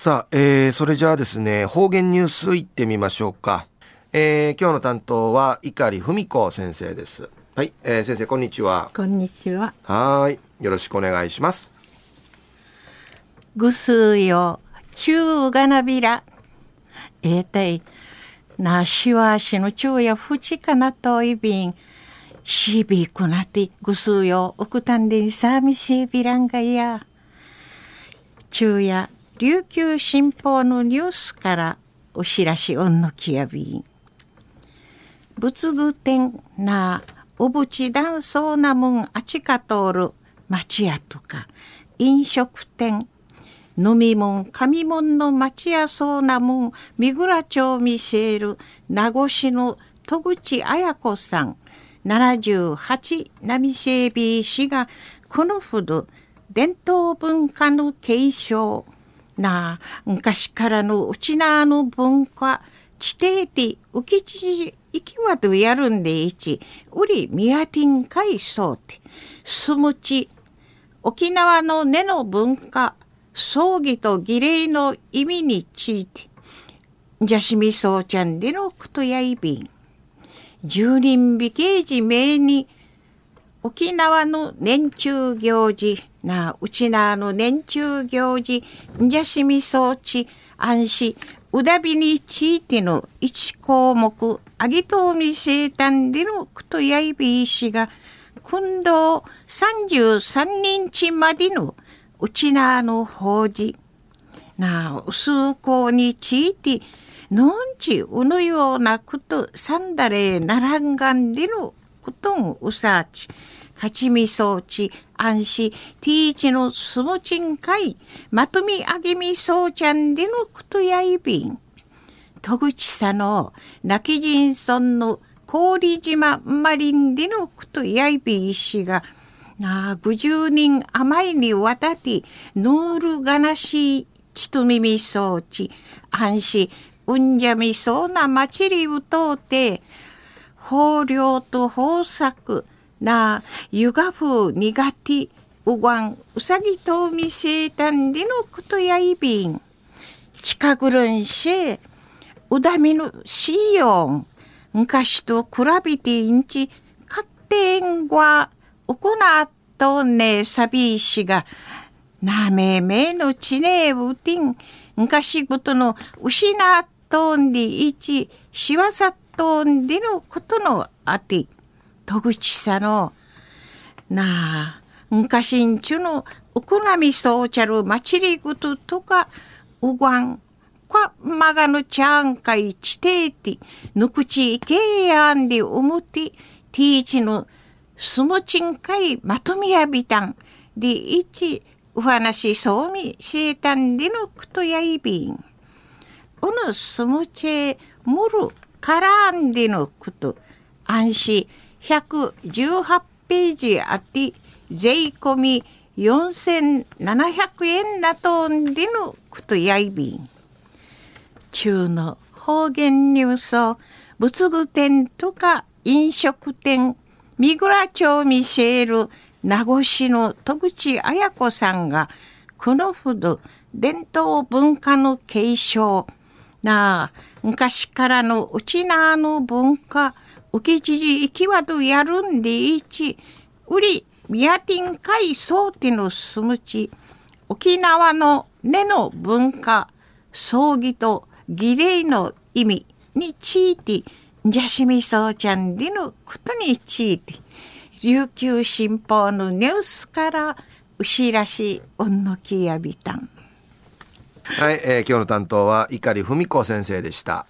さあ、えー、それじゃあですね、方言ニュースいってみましょうか。えー、今日の担当は碇文子先生です。はい、えー、先生こんにちは。こんにちは。はい、よろしくお願いします。ぐすよ、中がなびら。えー、たい、なしわしの中やふちかなといびん。しびくなってぐすよ、おくたんでさみしびらんがや。中や琉球新報のニュースからお知らしおんのきやび。仏具店なおぶちだんそうなもんあちか通る町屋とか飲食店飲み物紙物の町屋そうなもん三倉町見せる名護市の戸口綾子さん78波シェービー氏がこのほど伝統文化の継承な。昔からのうちなの文化。地底で浮きち行きはとやるんでいち。うりみやてんかいそうて。すむち沖縄の根の文化。葬儀と儀礼の意味について。じゃしみそうちゃんでのことやいびん。十人美形寺名に沖縄の年中行事。なうちなあの年中行事んじゃしみそうち安心。うだびについての一項目あぎとうみせいたんでのくとやいびいしが今度33日までのうちなあの法事。なあ数校についてのんちうのようなことさんだれならんがんでのことんうさち。勝ちみそうち安心ティーチのすもちんかいまとみあげみそうちゃんでのことやいびん。戸口さの泣き人村の氷島マリンでのことやいびいしがなあ50人余りにわたってノールがなしちとみみそうち安心うんじゃみそうな祭りを通って豊漁と豊作なゆがふ苦手うがんうさぎとみせたんでのことやいびん近ぐるんしうだみのしよん昔と比べていんち勝手んは行っとんねさびしが。なめめのちねうてん。昔ごとの失っとんでいちしわさっとんでのことのあて。戸口さのなあ昔んちゅのおこなみそうちゃる祭りごととかうがんかまがのちゃんかいちていてぬくちいけやんでおもてティーチのすもちんかいまとみやびたんでいちお話そうみしえたんでのくとやいびん。おのすもちえもるからんでのこと、安心118ページあって税込み4700円なとんでのことやいびん。中の方言ニュースを仏具店とか飲食店三倉町ミシェール名護市の戸口綾子さんがこのほど伝統文化の継承なあ昔からのうちなの文化浮き知事行きわとやるんでいち。うりみやてんかいそうてのすむち沖縄の根の文化葬儀と儀礼の意味についてじゃしみそうちゃんでのことについて琉球新報のニュースから牛らしおんのきやびたん。はい、えー、今日の担当は碇文子先生でした。